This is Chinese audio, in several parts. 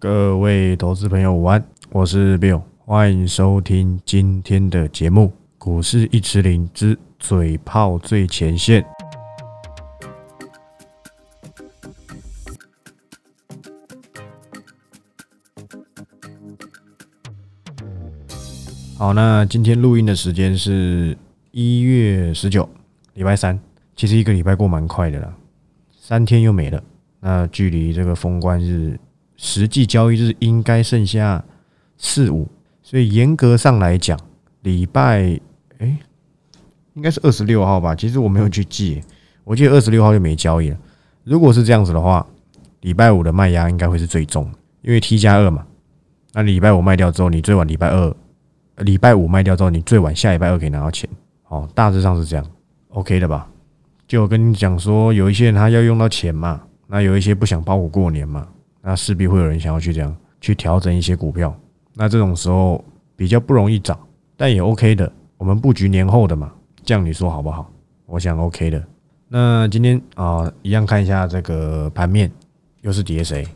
各位投资朋友午安，我是 Bill，欢迎收听今天的节目《股市一池林之嘴炮最前线》。好，那今天录音的时间是一月十九，礼拜三。其实一个礼拜过蛮快的啦，三天又没了。那距离这个封关日实际交易日应该剩下四五，所以严格上来讲，礼拜哎应该是二十六号吧。其实我没有去记，我记得二十六号就没交易了。如果是这样子的话，礼拜五的卖压应该会是最重，因为 T 加二嘛。那礼拜五卖掉之后，你最晚礼拜二。礼拜五卖掉之后，你最晚下礼拜二可以拿到钱。哦，大致上是这样，OK 的吧？就我跟你讲说，有一些人他要用到钱嘛，那有一些不想包裹过年嘛，那势必会有人想要去这样去调整一些股票。那这种时候比较不容易涨，但也 OK 的。我们布局年后的嘛，这样你说好不好？我想 OK 的。那今天啊，一样看一下这个盘面，又是跌谁？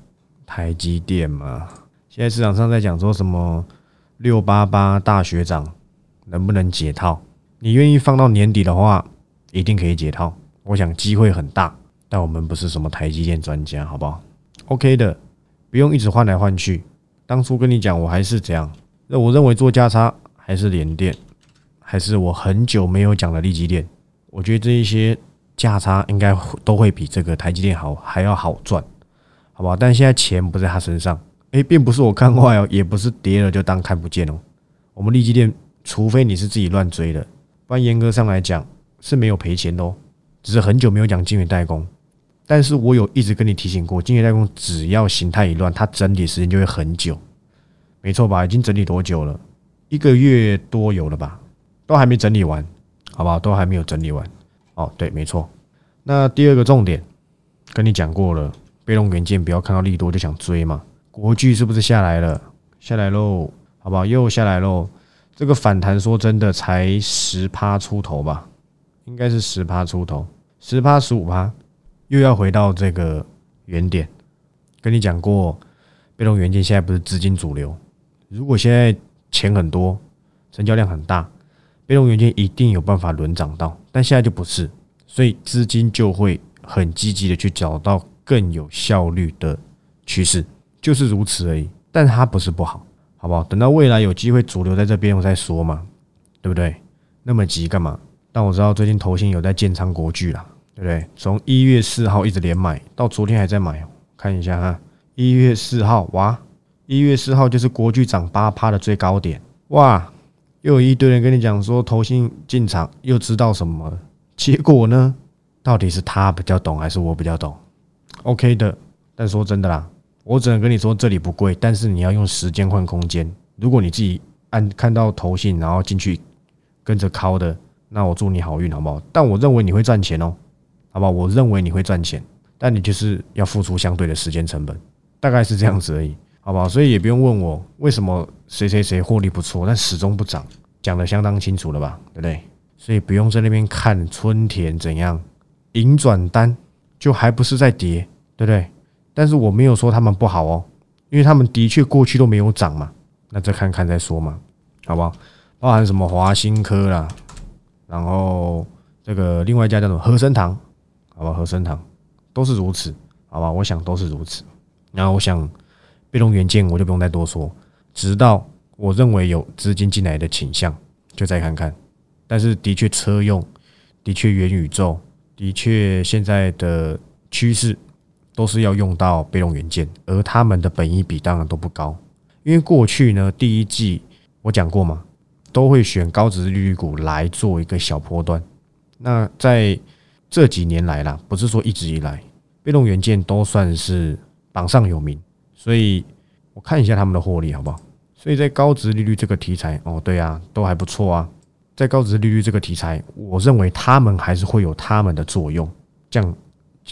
台积电嘛。现在市场上在讲说什么？六八八大学长能不能解套？你愿意放到年底的话，一定可以解套。我想机会很大，但我们不是什么台积电专家，好不好？OK 的，不用一直换来换去。当初跟你讲，我还是这样。那我认为做价差还是连电，还是我很久没有讲的利基电。我觉得这一些价差应该都会比这个台积电好，还要好赚，好吧？但现在钱不在他身上。哎，并不是我看坏哦，也不是跌了就当看不见哦。我们利基店，除非你是自己乱追的，不然严格上来讲是没有赔钱的哦。只是很久没有讲金源代工，但是我有一直跟你提醒过，金源代工只要形态一乱，它整理时间就会很久。没错吧？已经整理多久了？一个月多有了吧？都还没整理完，好不好？都还没有整理完。哦，对，没错。那第二个重点跟你讲过了，被动元件不要看到利多就想追嘛。国巨是不是下来了？下来喽，好不好？又下来喽。这个反弹说真的才十趴出头吧？应该是十趴出头，十趴十五趴，又要回到这个原点。跟你讲过，被动元件现在不是资金主流。如果现在钱很多，成交量很大，被动元件一定有办法轮涨到。但现在就不是，所以资金就会很积极的去找到更有效率的趋势。就是如此而已，但它不是不好，好不好？等到未来有机会主流在这边，我再说嘛，对不对？那么急干嘛？但我知道最近投信有在建仓国巨啦，对不对？从一月四号一直连买到昨天还在买，看一下哈，一月四号哇，一月四号就是国巨涨八趴的最高点哇，又有一堆人跟你讲说投信进场又知道什么，结果呢？到底是他比较懂还是我比较懂？OK 的，但说真的啦。我只能跟你说，这里不贵，但是你要用时间换空间。如果你自己按看到投信，然后进去跟着敲的，那我祝你好运，好不好？但我认为你会赚钱哦，好吧？我认为你会赚钱，但你就是要付出相对的时间成本，大概是这样子而已，好不好？所以也不用问我为什么谁谁谁获利不错，但始终不涨，讲的相当清楚了吧？对不对？所以不用在那边看春田怎样银转单，就还不是在跌，对不对？但是我没有说他们不好哦，因为他们的确过去都没有涨嘛，那再看看再说嘛，好不好？包含什么华新科啦，然后这个另外一家叫什么和生堂，好吧，和生堂都是如此，好吧，我想都是如此。然后我想被动元件我就不用再多说，直到我认为有资金进来的倾向，就再看看。但是的确车用，的确元宇宙，的确现在的趋势。都是要用到被动元件，而他们的本益比当然都不高，因为过去呢第一季我讲过嘛，都会选高值利率股来做一个小波段。那在这几年来啦，不是说一直以来，被动元件都算是榜上有名，所以我看一下他们的获利好不好？所以在高值利率这个题材，哦对啊，都还不错啊。在高值利率这个题材，我认为他们还是会有他们的作用，这样。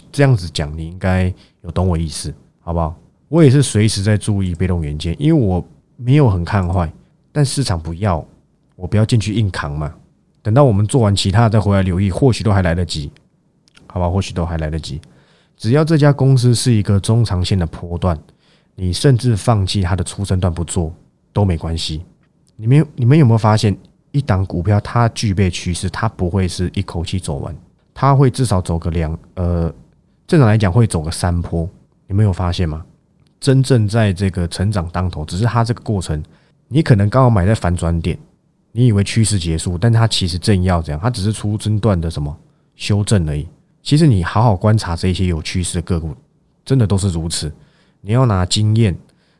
这样子讲，你应该有懂我意思，好不好？我也是随时在注意被动元件，因为我没有很看坏，但市场不要，我不要进去硬扛嘛。等到我们做完其他再回来留意，或许都还来得及，好吧？或许都还来得及。只要这家公司是一个中长线的波段，你甚至放弃它的初生段不做都没关系。你们你们有没有发现，一档股票它具备趋势，它不会是一口气走完，它会至少走个两呃，正常来讲会走个三波。你们有发现吗？真正在这个成长当头，只是它这个过程，你可能刚好买在反转点，你以为趋势结束，但它其实正要这样，它只是出生段的什么修正而已。其实你好好观察这些有趋势的个股，真的都是如此。你要拿经验，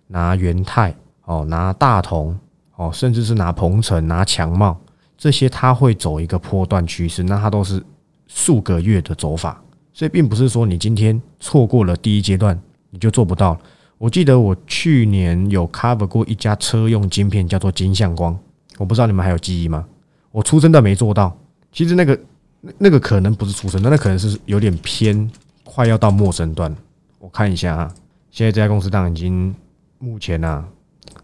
拿元泰哦，拿大同哦，甚至是拿鹏程、拿强茂这些，它会走一个波段趋势，那它都是数个月的走法，所以并不是说你今天错过了第一阶段，你就做不到。我记得我去年有 cover 过一家车用晶片，叫做金相光。我不知道你们还有记忆吗？我出生的没做到，其实那个那那个可能不是出生段，那可能是有点偏快要到陌生段。我看一下啊，现在这家公司当然已经目前啊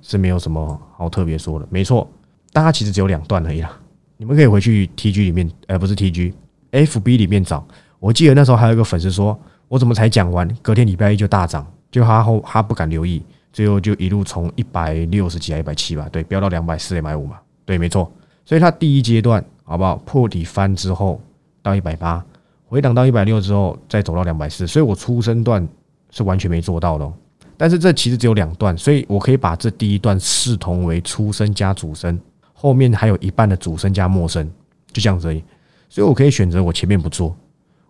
是没有什么好特别说的，没错，但它其实只有两段而已啦。你们可以回去 TG 里面，呃，不是 TG，FB 里面找。我记得那时候还有一个粉丝说，我怎么才讲完，隔天礼拜一就大涨。就他后他不敢留意，最后就一路从一百六十几啊一百七吧，对，飙到两百四两百五嘛，对，没错。所以他第一阶段好不好破底翻之后到一百八，回档到一百六之后再走到两百四，所以我出生段是完全没做到的。但是这其实只有两段，所以我可以把这第一段视同为出生加主升，后面还有一半的主升加陌生，就这样子而已。所以我可以选择我前面不做，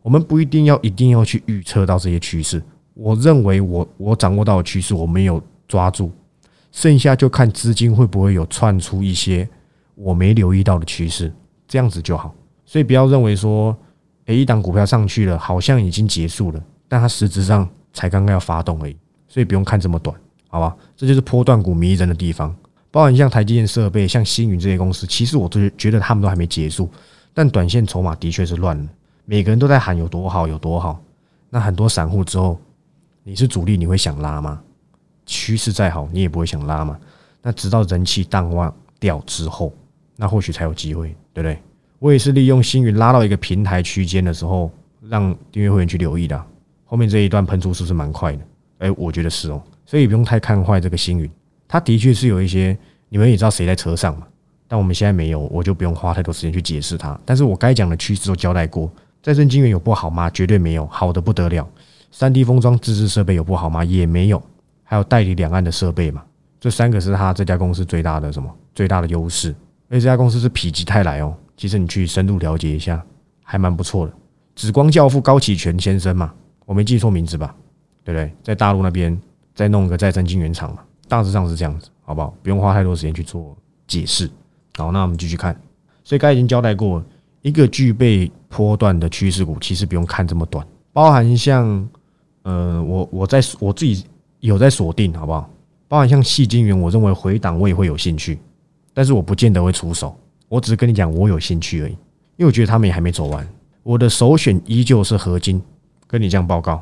我们不一定要一定要去预测到这些趋势。我认为我我掌握到的趋势我没有抓住，剩下就看资金会不会有串出一些我没留意到的趋势，这样子就好。所以不要认为说，诶，一档股票上去了，好像已经结束了，但它实质上才刚刚要发动而已。所以不用看这么短，好吧？这就是波段股迷人的地方。包含像台积电设备、像星云这些公司，其实我都觉得他们都还没结束，但短线筹码的确是乱了。每个人都在喊有多好有多好，那很多散户之后。你是主力，你会想拉吗？趋势再好，你也不会想拉嘛。那直到人气淡忘掉之后，那或许才有机会，对不对？我也是利用星云拉到一个平台区间的时候，让订阅会员去留意的。后面这一段喷出是不是蛮快的？哎，我觉得是哦。所以不用太看坏这个星云，它的确是有一些，你们也知道谁在车上嘛。但我们现在没有，我就不用花太多时间去解释它。但是我该讲的趋势都交代过。再生晶圆有不好吗？绝对没有，好的不得了。三 D 封装自制设备有不好吗？也没有，还有代理两岸的设备嘛，这三个是他这家公司最大的什么最大的优势？而且这家公司是否极泰来哦，其实你去深入了解一下，还蛮不错的。紫光教父高启全先生嘛，我没记错名字吧？对不对？在大陆那边再弄个再生晶圆厂嘛，大致上是这样子，好不好？不用花太多时间去做解释。好，那我们继续看。所以刚才已经交代过，一个具备波段的趋势股，其实不用看这么短，包含像。呃，我我在我自己有在锁定，好不好？包含像细金元，我认为回档我也会有兴趣，但是我不见得会出手。我只是跟你讲，我有兴趣而已，因为我觉得他们也还没走完。我的首选依旧是合金，跟你这样报告，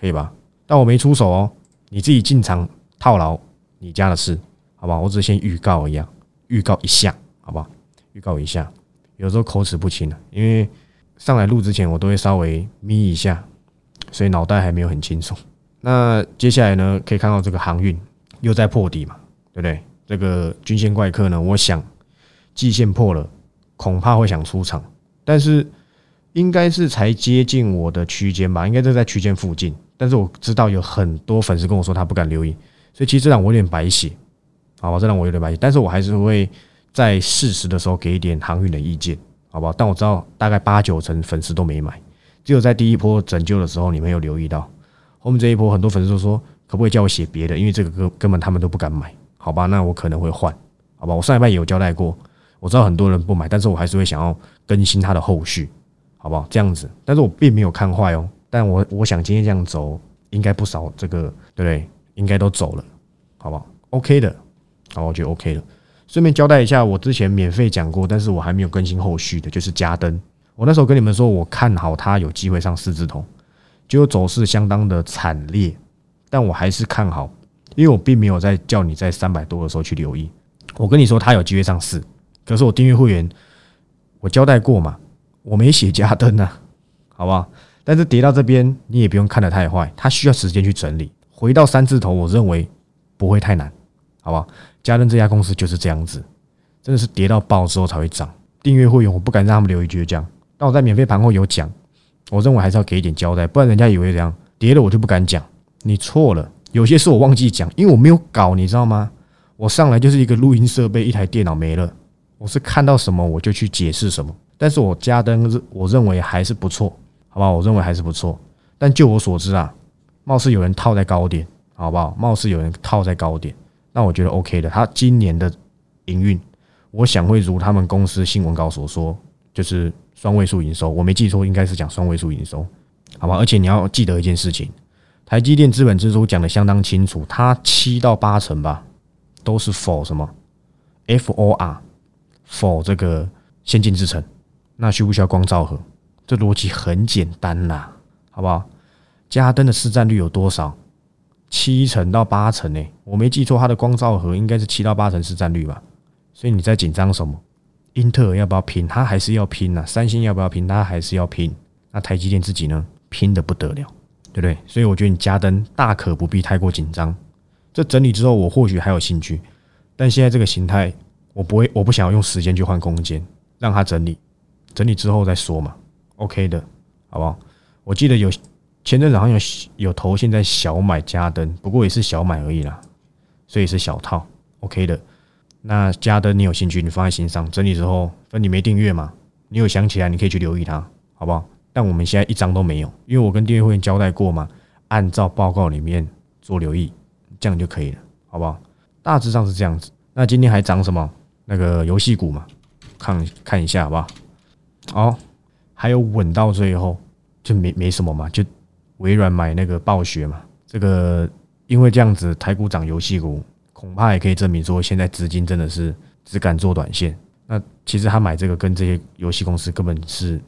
可以吧？但我没出手哦，你自己进场套牢，你家的事，好不好？我只是先预告一样，预告一下，好不好？预告一下，有时候口齿不清的，因为上来录之前，我都会稍微眯一下。所以脑袋还没有很清楚。那接下来呢，可以看到这个航运又在破底嘛，对不对？这个均线怪客呢，我想季线破了，恐怕会想出场，但是应该是才接近我的区间吧，应该是在区间附近。但是我知道有很多粉丝跟我说他不敢留意，所以其实这让我有点白写，好吧？这让我有点白写，但是我还是会在适时的时候给一点航运的意见，好不好？但我知道大概八九成粉丝都没买。只有在第一波拯救的时候，你们有留意到，后面这一波很多粉丝都说，可不可以叫我写别的？因为这个根根本他们都不敢买，好吧？那我可能会换，好吧？我上一拜也有交代过，我知道很多人不买，但是我还是会想要更新它的后续，好不好？这样子，但是我并没有看坏哦，但我我想今天这样走，应该不少这个对不对？应该都走了，好不好？OK 的，好，我觉得 OK 的。顺便交代一下，我之前免费讲过，但是我还没有更新后续的，就是加灯。我那时候跟你们说，我看好它有机会上四字头，结果走势相当的惨烈，但我还是看好，因为我并没有在叫你在三百多的时候去留意。我跟你说它有机会上四，可是我订阅会员，我交代过嘛，我没写加灯呐，好不好？但是跌到这边，你也不用看得太坏，它需要时间去整理。回到三字头，我认为不会太难，好不好？嘉登这家公司就是这样子，真的是跌到爆之后才会涨。订阅会员，我不敢让他们留一句这样，但我在免费盘后有讲，我认为还是要给一点交代，不然人家以为怎样跌了我就不敢讲。你错了，有些事我忘记讲，因为我没有搞，你知道吗？我上来就是一个录音设备，一台电脑没了，我是看到什么我就去解释什么。但是我加灯，我认为还是不错，好不好？我认为还是不错。但就我所知啊，貌似有人套在高点，好不好？貌似有人套在高点，那我觉得 OK 的。他今年的营运，我想会如他们公司新闻稿所说，就是双位数营收。我没记错，应该是讲双位数营收，好吧？而且你要记得一件事情，台积电资本支出讲的相当清楚，它七到八成吧，都是否什么 FOR 否这个先进制程。那需不需要光照盒？这逻辑很简单啦，好不好？加灯的市占率有多少？七成到八成呢？我没记错，它的光照盒应该是七到八成市占率吧？所以你在紧张什么？英特尔要不要拼？它还是要拼呐。三星要不要拼？它还是要拼。那台积电自己呢？拼的不得了，对不对？所以我觉得你加灯大可不必太过紧张。这整理之后，我或许还有兴趣，但现在这个形态，我不会，我不想要用时间去换空间，让它整理。整理之后再说嘛，OK 的，好不好？我记得有前阵子好像有有投现在小买加登，不过也是小买而已啦，所以是小套，OK 的。那加登你有兴趣，你放在心上。整理之后，分你没订阅嘛？你有想起来，你可以去留意它，好不好？但我们现在一张都没有，因为我跟订阅会员交代过嘛，按照报告里面做留意，这样就可以了，好不好？大致上是这样子。那今天还涨什么？那个游戏股嘛，看看一下好不好？哦，还有稳到最后就没没什么嘛，就微软买那个暴雪嘛，这个因为这样子台股涨游戏股，恐怕也可以证明说现在资金真的是只敢做短线。那其实他买这个跟这些游戏公司根本是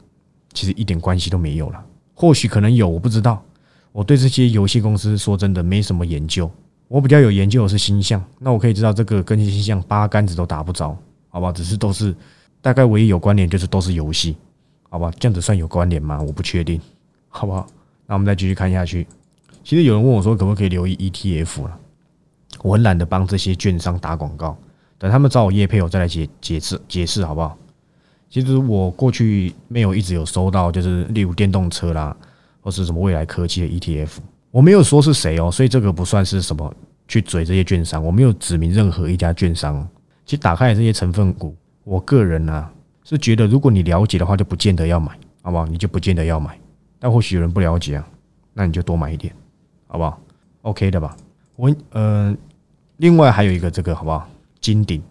其实一点关系都没有了，或许可能有我不知道。我对这些游戏公司说真的没什么研究，我比较有研究的是星象，那我可以知道这个跟星象八竿子都打不着，好不好？只是都是。大概唯一有关联就是都是游戏，好吧？这样子算有关联吗？我不确定，好不好？那我们再继续看下去。其实有人问我说，可不可以留意 ETF 了？我很懒得帮这些券商打广告，等他们找我叶配，我再来解解释解释，好不好？其实我过去没有一直有收到，就是例如电动车啦，或是什么未来科技的 ETF，我没有说是谁哦，所以这个不算是什么去嘴这些券商，我没有指明任何一家券商。其实打开这些成分股。我个人呢是觉得，如果你了解的话，就不见得要买，好不好？你就不见得要买。但或许有人不了解啊，那你就多买一点，好不好？OK 的吧？我呃，另外还有一个这个好不好？金鼎，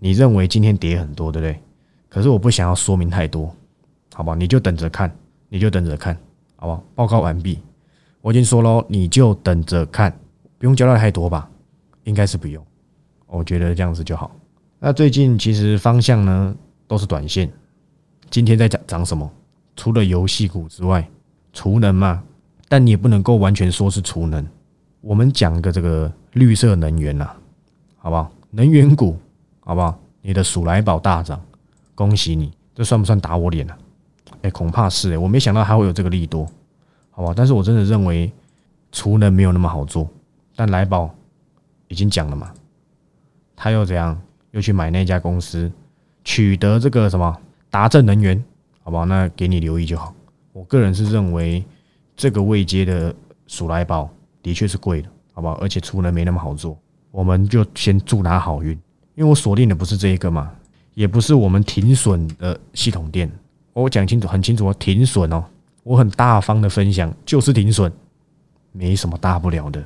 你认为今天跌很多，对不对？可是我不想要说明太多，好不好？你就等着看，你就等着看，好不好？报告完毕，我已经说喽，你就等着看，不用交代太多吧？应该是不用，我觉得这样子就好。那最近其实方向呢都是短线。今天在涨涨什么？除了游戏股之外，储能嘛，但你也不能够完全说是储能。我们讲个这个绿色能源呐，好不好？能源股，好不好？你的鼠来宝大涨，恭喜你，这算不算打我脸啊？哎，恐怕是哎，我没想到还会有这个利多，好吧？但是我真的认为储能没有那么好做。但来宝已经讲了嘛，他又怎样？又去买那家公司，取得这个什么达正能源，好不好？那给你留意就好。我个人是认为这个未接的鼠来宝的确是贵的，好不好？而且出能没那么好做，我们就先祝他好运。因为我锁定的不是这一个嘛，也不是我们停损的系统店。我讲清楚，很清楚哦，停损哦。我很大方的分享，就是停损，没什么大不了的。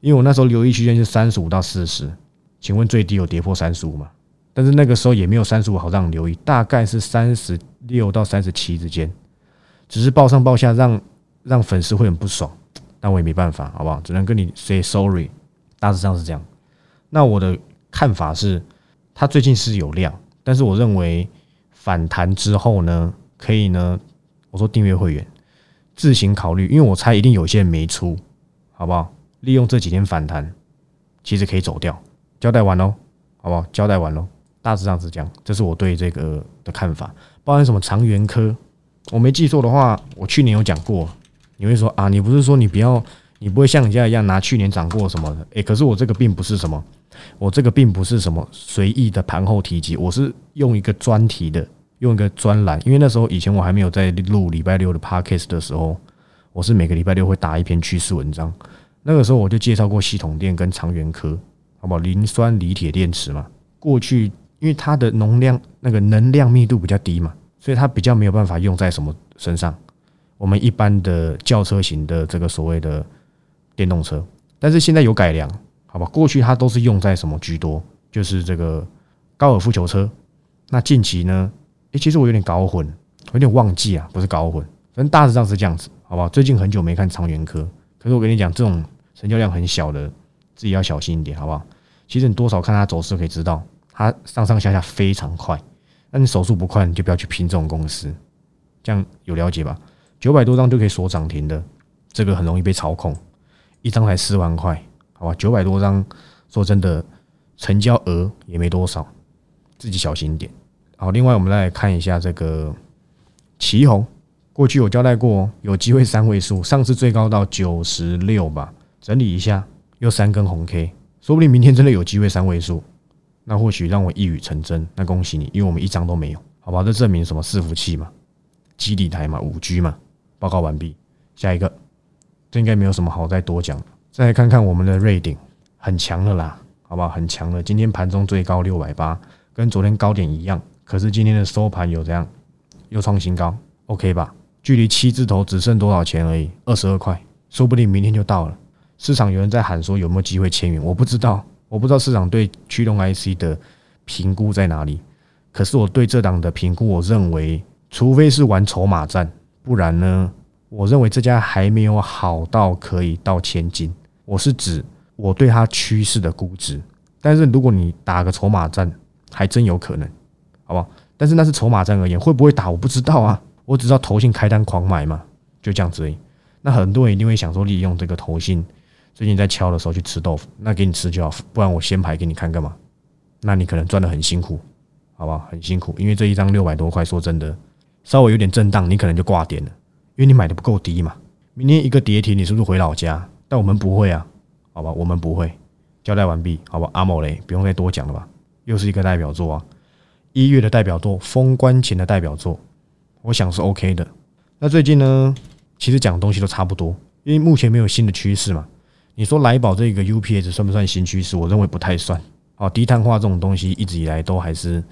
因为我那时候留意区间是三十五到四十。请问最低有跌破三十五吗？但是那个时候也没有三十五好让留意，大概是三十六到三十七之间，只是报上报下让让粉丝会很不爽，但我也没办法，好不好？只能跟你 say sorry，大致上是这样。那我的看法是，它最近是有量，但是我认为反弹之后呢，可以呢，我说订阅会员自行考虑，因为我猜一定有些人没出，好不好？利用这几天反弹，其实可以走掉。交代完喽，好不好？交代完喽，大致上是这样，这是我对这个的看法。包含什么长源科，我没记错的话，我去年有讲过。你会说啊，你不是说你不要你不会像人家一样拿去年涨过什么的，诶，可是我这个并不是什么，我这个并不是什么随意的盘后提及，我是用一个专题的，用一个专栏，因为那时候以前我还没有在录礼拜六的 podcast 的时候，我是每个礼拜六会打一篇趋势文章，那个时候我就介绍过系统电跟长源科，好不好？磷酸锂铁电池嘛，过去因为它的能量那个能量密度比较低嘛，所以它比较没有办法用在什么身上，我们一般的轿车型的这个所谓的。电动车，但是现在有改良，好吧？过去它都是用在什么居多？就是这个高尔夫球车。那近期呢？诶，其实我有点搞混，有点忘记啊，不是搞混，反正大致上是这样子，好不好？最近很久没看长源科，可是我跟你讲，这种成交量很小的，自己要小心一点，好不好？其实你多少看它走势可以知道，它上上下下非常快。那你手速不快，你就不要去拼这种公司，这样有了解吧？九百多张就可以锁涨停的，这个很容易被操控。一张才四万块，好吧，九百多张，说真的，成交额也没多少，自己小心一点。好，另外我们来看一下这个旗红，过去有交代过，有机会三位数，上次最高到九十六吧，整理一下，又三根红 K，说不定明天真的有机会三位数，那或许让我一语成真，那恭喜你，因为我们一张都没有，好吧，这证明什么？伺服器嘛，基底台嘛，五 G 嘛，报告完毕，下一个。这应该没有什么好再多讲。再来看看我们的瑞鼎，很强的啦，好不好？很强的。今天盘中最高六百八，跟昨天高点一样。可是今天的收盘有这样，又创新高，OK 吧？距离七字头只剩多少钱而已？二十二块，说不定明天就到了。市场有人在喊说有没有机会签云？我不知道，我不知道市场对驱动 IC 的评估在哪里。可是我对这档的评估，我认为，除非是玩筹码战，不然呢？我认为这家还没有好到可以到千金，我是指我对它趋势的估值。但是如果你打个筹码战，还真有可能，好不好？但是那是筹码战而言，会不会打我不知道啊。我只知道投信开单狂买嘛，就这样子而已。那很多人一定会想说，利用这个投信最近在敲的时候去吃豆腐，那给你吃就好，不然我先排给你看干嘛？那你可能赚的很辛苦，好不好？很辛苦，因为这一张六百多块，说真的，稍微有点震荡，你可能就挂点了。因为你买的不够低嘛，明天一个跌停，你是不是回老家？但我们不会啊，好吧，我们不会。交代完毕，好吧，阿某雷不用再多讲了吧？又是一个代表作啊，一月的代表作，封关前的代表作，我想是 OK 的。那最近呢，其实讲的东西都差不多，因为目前没有新的趋势嘛。你说来宝这个 UPS 算不算新趋势？我认为不太算。哦，低碳化这种东西一直以来都还是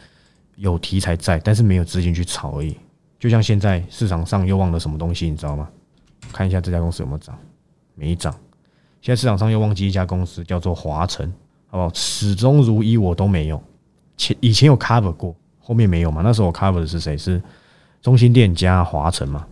有题材在，但是没有资金去炒而已。就像现在市场上又忘了什么东西，你知道吗？看一下这家公司有没有涨，没涨。现在市场上又忘记一家公司，叫做华晨，好不好？始终如一，我都没有。以前有 cover 过，后面没有嘛？那时候我 cover 的是谁？是中心店加华晨嘛？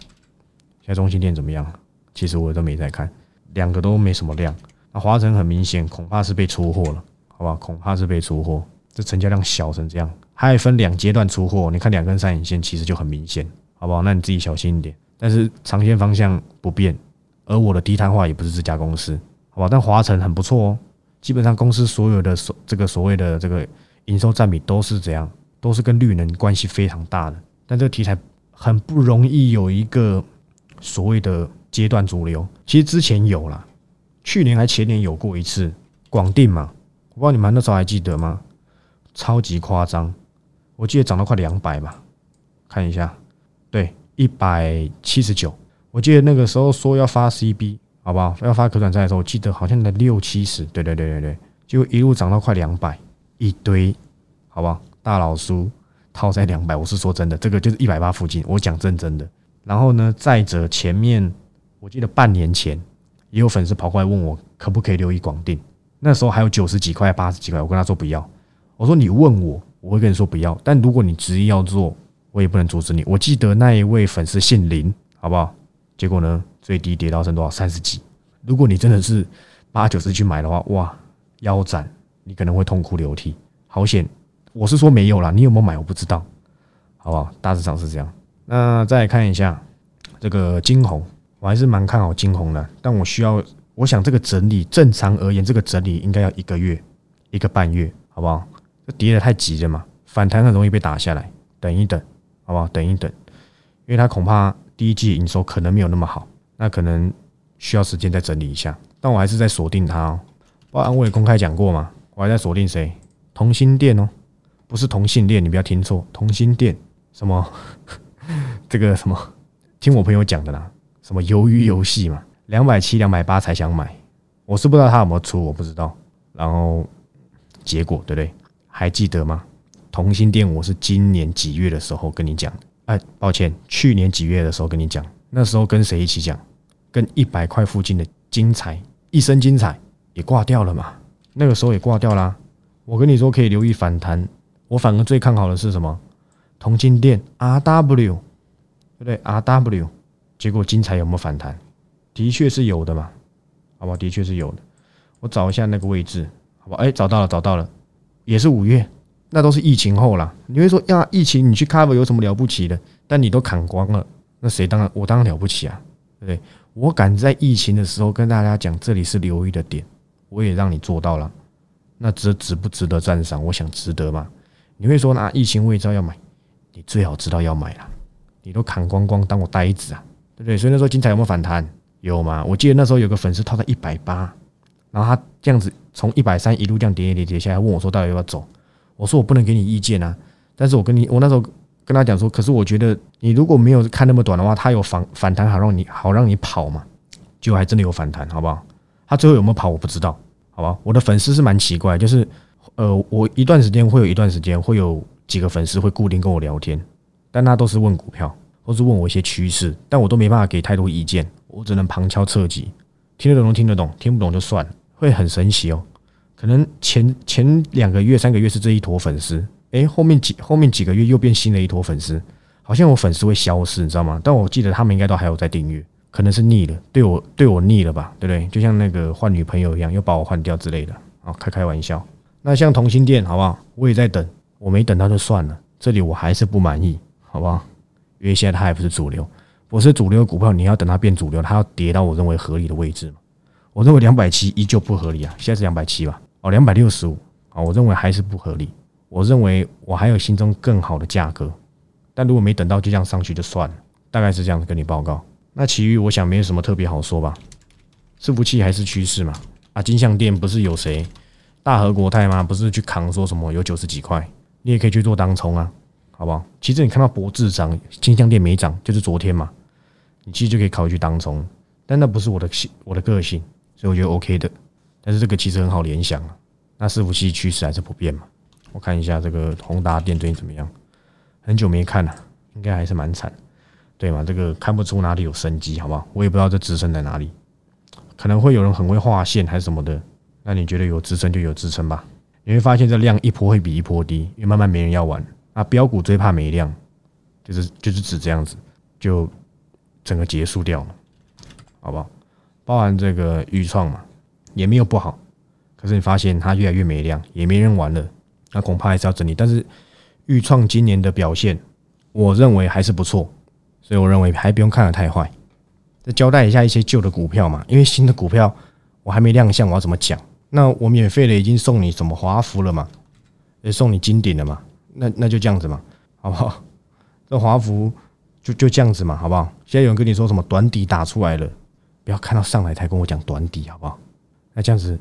现在中心店怎么样？其实我都没在看，两个都没什么量。那华晨很明显，恐怕是被出货了，好不好？恐怕是被出货，这成交量小成这样。还分两阶段出货，你看两根三影线其实就很明显，好不好？那你自己小心一点。但是长线方向不变，而我的低碳化也不是这家公司，好吧？但华晨很不错哦，基本上公司所有的所这个所谓的这个营收占比都是怎样，都是跟绿能关系非常大的。但这个题材很不容易有一个所谓的阶段主流，其实之前有了，去年还前年有过一次广定嘛，我不知道你们那时候还记得吗？超级夸张。我记得涨到快两百吧，看一下，对，一百七十九。我记得那个时候说要发 CB，好不好？要发可转债的时候，我记得好像才六七十，对对对对对，就一路涨到快两百，一堆，好不好？大老叔套在两百，我是说真的，这个就是一百八附近，我讲真真的。然后呢，再者前面，我记得半年前也有粉丝跑过来问我可不可以留意广定，那时候还有九十几块、八十几块，我跟他说不要，我说你问我。我会跟你说不要，但如果你执意要做，我也不能阻止你。我记得那一位粉丝姓林，好不好？结果呢，最低跌到剩多少？三十几。如果你真的是八九十去买的话，哇，腰斩，你可能会痛哭流涕。好险，我是说没有啦，你有没有买？我不知道，好不好？大致上是这样。那再看一下这个金红，我还是蛮看好金红的，但我需要，我想这个整理，正常而言，这个整理应该要一个月，一个半月，好不好？这跌的太急了嘛，反弹很容易被打下来。等一等，好不好？等一等，因为它恐怕第一季营收可能没有那么好，那可能需要时间再整理一下。但我还是在锁定它哦。不安我也公开讲过嘛，我还在锁定谁？同心店哦，不是同性恋，你不要听错，同心店什么？这个什么？听我朋友讲的啦，什么鱿鱼游戏嘛，两百七、两百八才想买，我是不知道他有没有出，我不知道。然后结果对不对？还记得吗？同心店我是今年几月的时候跟你讲？哎，抱歉，去年几月的时候跟你讲？那时候跟谁一起讲？跟一百块附近的精彩，一身精彩也挂掉了嘛？那个时候也挂掉啦。我跟你说可以留意反弹，我反而最看好的是什么？同金店 R W。对不对？R W，结果精彩有没有反弹？的确是有的嘛，好吧，的确是有的。我找一下那个位置，好吧？哎，找到了，找到了，也是五月，那都是疫情后啦。你会说呀，疫情你去 cover 有什么了不起的？但你都砍光了，那谁当然我当然了不起啊，对不对？我敢在疫情的时候跟大家讲这里是留意的点，我也让你做到了，那值值不值得赞赏？我想值得嘛。你会说那疫情未知要买，你最好知道要买了。你都砍光光，当我呆子啊，对不对？所以那时候精彩有没有反弹？有吗？我记得那时候有个粉丝套在一百八，然后他这样子从一百三一路这样跌跌跌跌下来，问我说到底要不要走？我说我不能给你意见啊，但是我跟你我那时候跟他讲说，可是我觉得你如果没有看那么短的话，它有反反弹好让你好让你跑嘛，就还真的有反弹，好不好？他最后有没有跑我不知道，好吧？我的粉丝是蛮奇怪，就是呃，我一段时间会有一段时间会有几个粉丝会固定跟我聊天。但他都是问股票，或是问我一些趋势，但我都没办法给太多意见，我只能旁敲侧击，听得懂听得懂，听不懂就算了。会很神奇哦，可能前前两个月、三个月是这一坨粉丝，诶，后面几后面几个月又变新的一坨粉丝，好像我粉丝会消失，你知道吗？但我记得他们应该都还有在订阅，可能是腻了，对我对我腻了吧，对不对？就像那个换女朋友一样，又把我换掉之类的，啊，开开玩笑。那像同心店，好不好？我也在等，我没等到就算了，这里我还是不满意。好不好？因为现在它还不是主流，我是主流股票，你要等它变主流，它要跌到我认为合理的位置嘛？我认为两百七依旧不合理啊，现在是两百七吧？哦，两百六十五啊，我认为还是不合理。我认为我还有心中更好的价格，但如果没等到就这样上去就算了，大概是这样子跟你报告。那其余我想没有什么特别好说吧？伺服器还是趋势嘛？啊，金相店不是有谁大和国泰吗？不是去扛说什么有九十几块，你也可以去做当冲啊。好不好？其实你看到博智涨，金项店没涨，就是昨天嘛。你其实就可以考虑去当冲，但那不是我的性，我的个性，所以我觉得 OK 的。但是这个其实很好联想啊。那伺服器趋势还是不变嘛？我看一下这个宏达电最近怎么样？很久没看了，应该还是蛮惨，对吗？这个看不出哪里有生机，好不好？我也不知道这支撑在哪里，可能会有人很会画线还是什么的。那你觉得有支撑就有支撑吧。你会发现这量一波会比一波低，因为慢慢没人要玩。啊，标股最怕没量，就是就是指这样子，就整个结束掉了，好不好？包含这个预创嘛，也没有不好，可是你发现它越来越没量，也没人玩了，那恐怕还是要整理。但是预创今年的表现，我认为还是不错，所以我认为还不用看得太坏。再交代一下一些旧的股票嘛，因为新的股票我还没亮相，我要怎么讲？那我免费的已经送你什么华孚了嘛，也送你金鼎了嘛。那那就这样子嘛，好不好？这华孚就就这样子嘛，好不好？现在有人跟你说什么短底打出来了，不要看到上来才跟我讲短底，好不好？那这样子，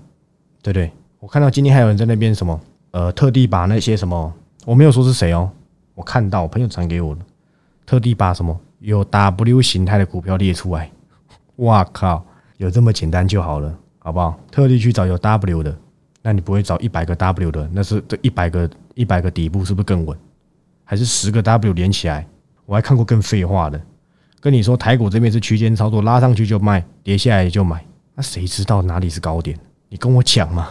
对不对？我看到今天还有人在那边什么，呃，特地把那些什么，我没有说是谁哦，我看到我朋友传给我的，特地把什么有 W 形态的股票列出来，哇靠，有这么简单就好了，好不好？特地去找有 W 的。那你不会找一百个 W 的？那是这一百个一百个底部是不是更稳？还是十个 W 连起来？我还看过更废话的，跟你说台股这边是区间操作，拉上去就卖，跌下来就买。那谁知道哪里是高点？你跟我讲嘛，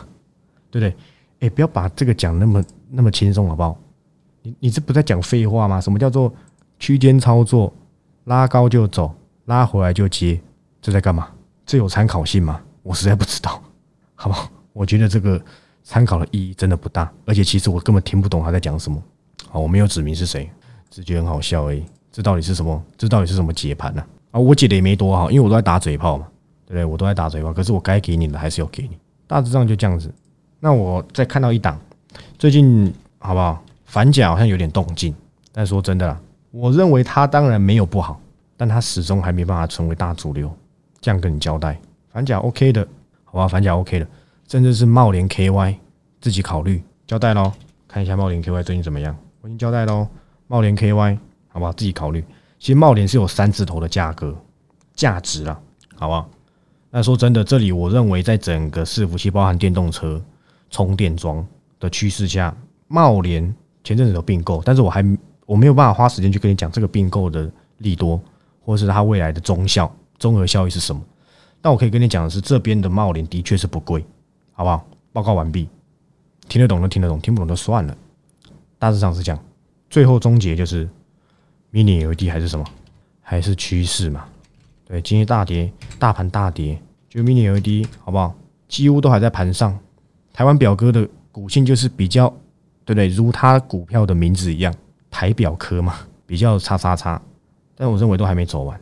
对不对？哎，不要把这个讲那么那么轻松好不好？你你这不在讲废话吗？什么叫做区间操作？拉高就走，拉回来就接，这在干嘛？这有参考性吗？我实在不知道，好不好？我觉得这个参考的意义真的不大，而且其实我根本听不懂他在讲什么。好，我没有指明是谁，只觉得很好笑而已。这到底是什么？这到底是什么解盘呢？啊，我解的也没多好，因为我都在打嘴炮嘛，对不对？我都在打嘴炮，可是我该给你的还是要给你。大致上就这样子。那我再看到一档，最近好不好？反甲好像有点动静，但说真的啦，我认为它当然没有不好，但它始终还没办法成为大主流。这样跟你交代，反甲 OK 的。好吧，反甲 OK 的，甚至是茂联 KY 自己考虑交代喽。看一下茂联 KY 最近怎么样，我已经交代喽。茂联 KY 好不好？自己考虑。其实茂联是有三字头的价格价值啦，好不好？那说真的，这里我认为在整个伺服器包含电动车充电桩的趋势下，茂联前阵子有并购，但是我还我没有办法花时间去跟你讲这个并购的利多，或者是它未来的中效综合效益是什么。但我可以跟你讲的是，这边的茂联的确是不贵，好不好？报告完毕，听得懂就听得懂，听不懂就算了。大致上是这样，最后终结就是。mini LED 还是什么？还是趋势嘛？对，今天大跌，大盘大跌，就 mini LED 好不好？几乎都还在盘上。台湾表哥的股性就是比较，对不对？如他股票的名字一样，台表科嘛，比较叉叉叉。但我认为都还没走完，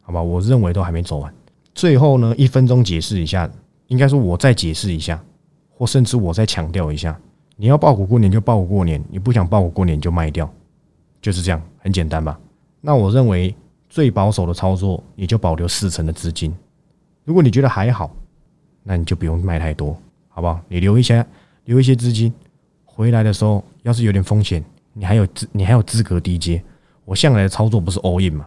好吧？我认为都还没走完。最后呢，一分钟解释一下，应该说我再解释一下，或甚至我再强调一下：你要爆股过年就爆股过年，你不想爆股过年就卖掉。就是这样，很简单吧？那我认为最保守的操作，你就保留四成的资金。如果你觉得还好，那你就不用卖太多，好不好？你留一些，留一些资金，回来的时候要是有点风险，你还有资，你还有资格低接。我向来的操作不是 all in 嘛，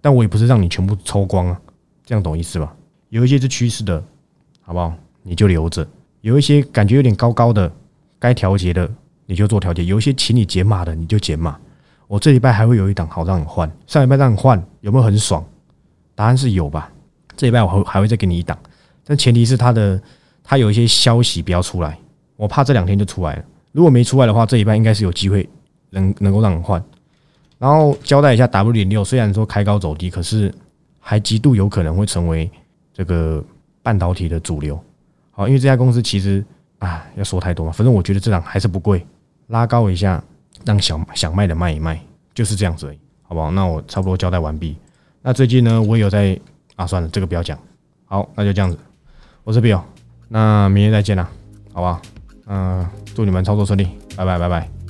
但我也不是让你全部抽光啊，这样懂意思吧？有一些是趋势的，好不好？你就留着；有一些感觉有点高高的，该调节的你就做调节；有一些请你减码的，你就减码。我这礼拜还会有一档好让你换，上礼拜让你换有没有很爽？答案是有吧。这礼拜我还还会再给你一档，但前提是它的它有一些消息不要出来，我怕这两天就出来了。如果没出来的话，这礼拜应该是有机会能能够让你换。然后交代一下 W 点六，虽然说开高走低，可是还极度有可能会成为这个半导体的主流。好，因为这家公司其实啊，要说太多嘛，反正我觉得这档还是不贵，拉高一下。让想想卖的卖一卖，就是这样子而已，好不好？那我差不多交代完毕。那最近呢，我也有在啊，算了，这个不要讲。好，那就这样子。我是 Bill，那明天再见啦，好不好？嗯，祝你们操作顺利，拜拜，拜拜。